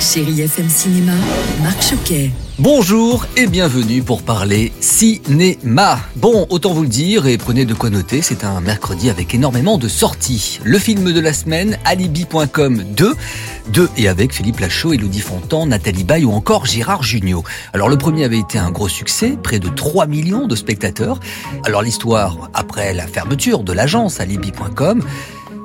Chéri FM Cinéma, Marc Choquet. Bonjour et bienvenue pour parler cinéma. Bon, autant vous le dire et prenez de quoi noter, c'est un mercredi avec énormément de sorties. Le film de la semaine, Alibi.com 2, 2 et avec Philippe Lachaud, Elodie Fontan, Nathalie Baye ou encore Gérard Jugnot. Alors le premier avait été un gros succès, près de 3 millions de spectateurs. Alors l'histoire, après la fermeture de l'agence Alibi.com,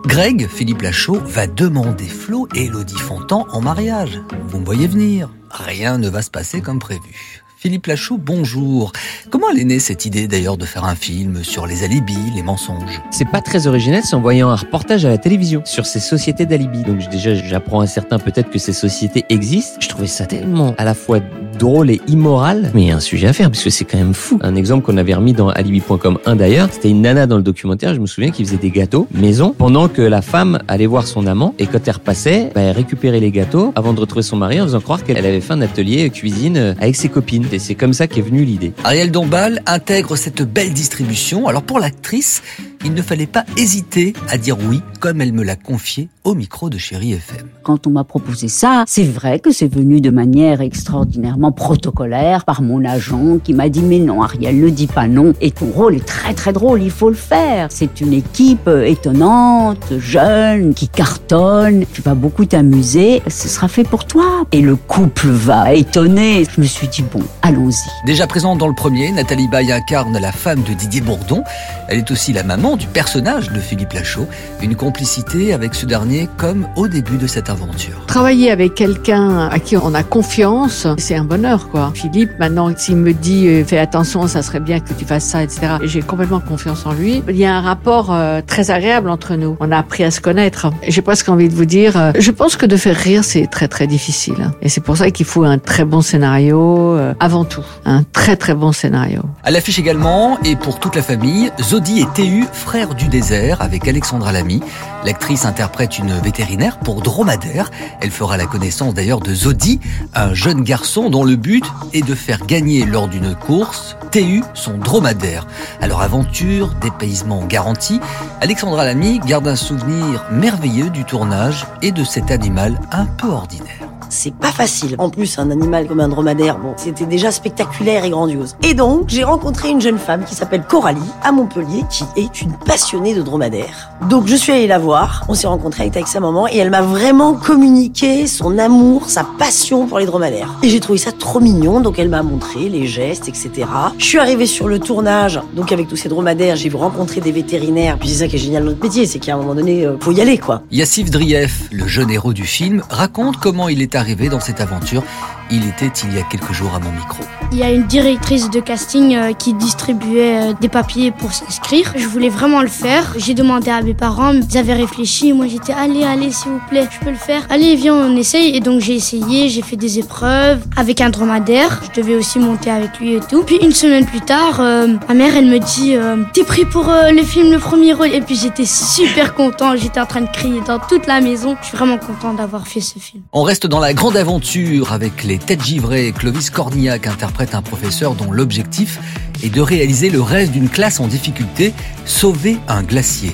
Greg, Philippe Lachaud, va demander Flo et Elodie Fontan en mariage. Vous me voyez venir. Rien ne va se passer comme prévu. Philippe Lachaud, bonjour. Comment elle est née cette idée d'ailleurs de faire un film sur les alibis, les mensonges? C'est pas très original, c'est en voyant un reportage à la télévision sur ces sociétés d'alibis. Donc déjà, j'apprends à certains peut-être que ces sociétés existent. Je trouvais ça tellement à la fois drôle et immoral, mais il y a un sujet à faire parce que c'est quand même fou. Un exemple qu'on avait remis dans alibi.com 1 d'ailleurs, c'était une nana dans le documentaire, je me souviens, qui faisait des gâteaux maison pendant que la femme allait voir son amant et quand elle repassait, bah, elle récupérait les gâteaux avant de retrouver son mari en faisant croire qu'elle avait fait un atelier cuisine euh, avec ses copines. Et c'est comme ça qu'est venue l'idée. Ariel Dombal intègre cette belle distribution. Alors pour l'actrice, il ne fallait pas hésiter à dire oui, comme elle me l'a confié au micro de Chéri FM. Quand on m'a proposé ça, c'est vrai que c'est venu de manière extraordinairement protocolaire par mon agent qui m'a dit mais non Ariel, ne dis pas non. Et ton rôle est très très drôle, il faut le faire. C'est une équipe étonnante, jeune, qui cartonne. Tu vas beaucoup t'amuser, ce sera fait pour toi. Et le couple va étonner. Je me suis dit bon, allons-y. Déjà présente dans le premier, Nathalie Baye incarne la femme de Didier Bourdon. Elle est aussi la maman du personnage de Philippe Lachaud. Une complicité avec ce dernier comme au début de cette aventure. Travailler avec quelqu'un à qui on a confiance, c'est un bonheur, quoi. Philippe, maintenant, s'il me dit euh, fais attention, ça serait bien que tu fasses ça, etc. J'ai complètement confiance en lui. Il y a un rapport euh, très agréable entre nous. On a appris à se connaître. J'ai presque envie de vous dire, euh, je pense que de faire rire, c'est très très difficile. Et c'est pour ça qu'il faut un très bon scénario, euh, avant tout. Un très très bon scénario. À l'affiche également, et pour toute la famille, Zodi et TU, frères du désert, avec Alexandra Lamy. L'actrice interprète une vétérinaire pour dromadaire. Elle fera la connaissance d'ailleurs de Zodi, un jeune garçon dont le but est de faire gagner lors d'une course TU son dromadaire. Alors aventure, dépaysement garanti, Alexandra Lamy garde un souvenir merveilleux du tournage et de cet animal un peu ordinaire. C'est pas facile. En plus, un animal comme un dromadaire, bon, c'était déjà spectaculaire et grandiose. Et donc, j'ai rencontré une jeune femme qui s'appelle Coralie, à Montpellier, qui est une passionnée de dromadaire. Donc, je suis allée la voir, on s'est rencontrés avec, sa maman, et elle m'a vraiment communiqué son amour, sa passion pour les dromadaires. Et j'ai trouvé ça trop mignon, donc elle m'a montré les gestes, etc. Je suis arrivée sur le tournage, donc avec tous ces dromadaires, j'ai vu rencontrer des vétérinaires, puis c'est ça qui est génial dans notre métier, c'est qu'à un moment donné, euh, faut y aller, quoi. Yassif Drief, le jeune héros du film, raconte comment il est arrivé dans cette aventure. Il était il y a quelques jours à mon micro. Il y a une directrice de casting euh, qui distribuait euh, des papiers pour s'inscrire. Je voulais vraiment le faire. J'ai demandé à mes parents, ils avaient réfléchi. Moi j'étais allez, allez, s'il vous plaît, je peux le faire. Allez, viens, on essaye. Et donc j'ai essayé, j'ai fait des épreuves avec un dromadaire. Je devais aussi monter avec lui et tout. Puis une semaine plus tard, euh, ma mère elle me dit euh, T'es pris pour euh, le film Le Premier Rôle? Et puis j'étais super content. J'étais en train de crier dans toute la maison. Je suis vraiment content d'avoir fait ce film. On reste dans la grande aventure avec les têtes givrées. Clovis Cornillac interprète un professeur dont l'objectif est de réaliser le rêve d'une classe en difficulté, sauver un glacier.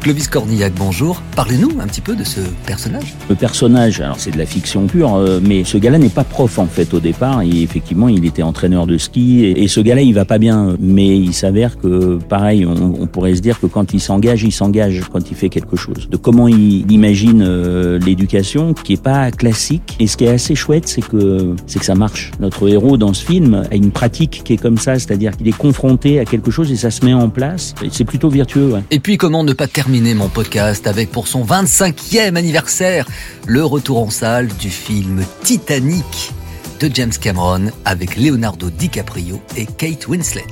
Clovis Cornillac, bonjour. Parlez-nous un petit peu de ce personnage. Le personnage, alors c'est de la fiction pure, euh, mais ce gars-là n'est pas prof en fait au départ. Et effectivement, il était entraîneur de ski. Et, et ce gars-là, il va pas bien. Mais il s'avère que, pareil, on, on pourrait se dire que quand il s'engage, il s'engage quand il fait quelque chose. De comment il imagine euh, l'éducation, qui est pas classique. Et ce qui est assez chouette, c'est que c'est que ça marche. Notre héros dans ce film a une pratique qui est comme ça, c'est-à-dire qu'il est confronté à quelque chose et ça se met en place. C'est plutôt vertueux. Ouais. Et puis comment ne pas terminer mon podcast avec pour son 25e anniversaire le retour en salle du film Titanic de James Cameron avec Leonardo DiCaprio et Kate Winslet.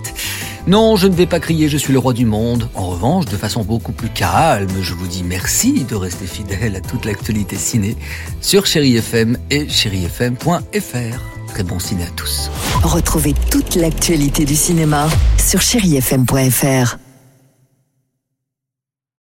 Non, je ne vais pas crier je suis le roi du monde. En revanche, de façon beaucoup plus calme, je vous dis merci de rester fidèle à toute l'actualité ciné sur Chéri FM et chérifm.fr. Très bon ciné à tous. Retrouvez toute l'actualité du cinéma sur chérifm.fr.